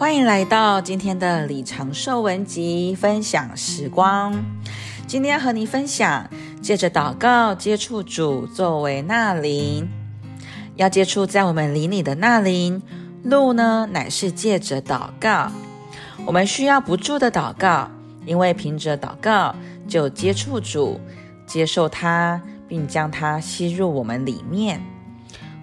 欢迎来到今天的李长寿文集分享时光。今天和你分享，借着祷告接触主，作为纳灵。要接触在我们灵里的纳灵，路呢，乃是借着祷告。我们需要不住的祷告，因为凭着祷告就接触主，接受他，并将他吸入我们里面。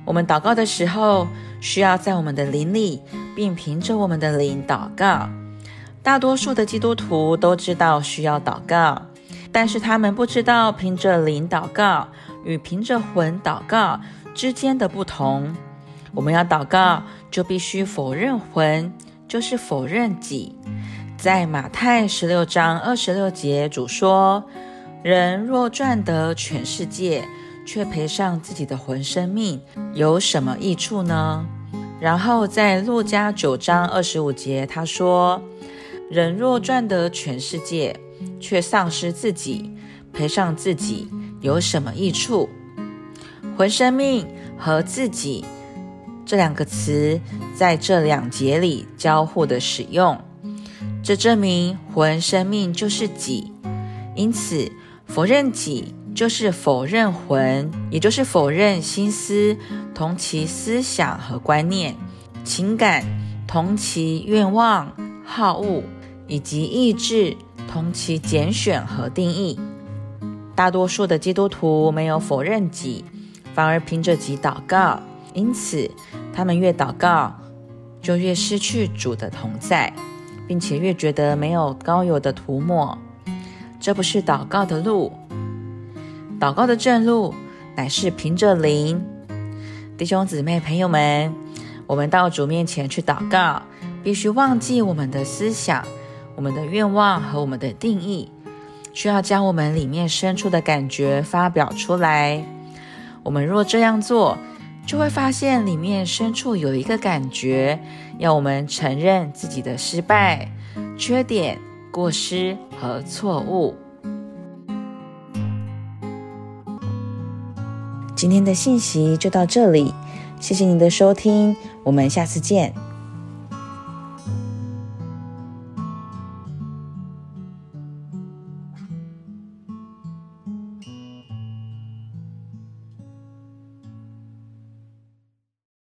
我们祷告的时候，需要在我们的灵里，并凭着我们的灵祷告。大多数的基督徒都知道需要祷告，但是他们不知道凭着灵祷告与凭着魂祷告之间的不同。我们要祷告，就必须否认魂，就是否认己。在马太十六章二十六节，主说：“人若赚得全世界，却赔上自己的魂生命，有什么益处呢？”然后在路加九章二十五节，他说：“人若赚得全世界，却丧失自己，赔上自己，有什么益处？”魂生命和自己这两个词在这两节里交互的使用，这证明魂生命就是己，因此否认己。就是否认魂，也就是否认心思同其思想和观念、情感同其愿望、好恶，以及意志同其拣选和定义。大多数的基督徒没有否认己，反而凭着己祷告，因此他们越祷告，就越失去主的同在，并且越觉得没有膏油的涂抹。这不是祷告的路。祷告的正路乃是凭着灵，弟兄姊妹、朋友们，我们到主面前去祷告，必须忘记我们的思想、我们的愿望和我们的定义，需要将我们里面深处的感觉发表出来。我们若这样做，就会发现里面深处有一个感觉，要我们承认自己的失败、缺点、过失和错误。今天的信息就到这里，谢谢您的收听，我们下次见。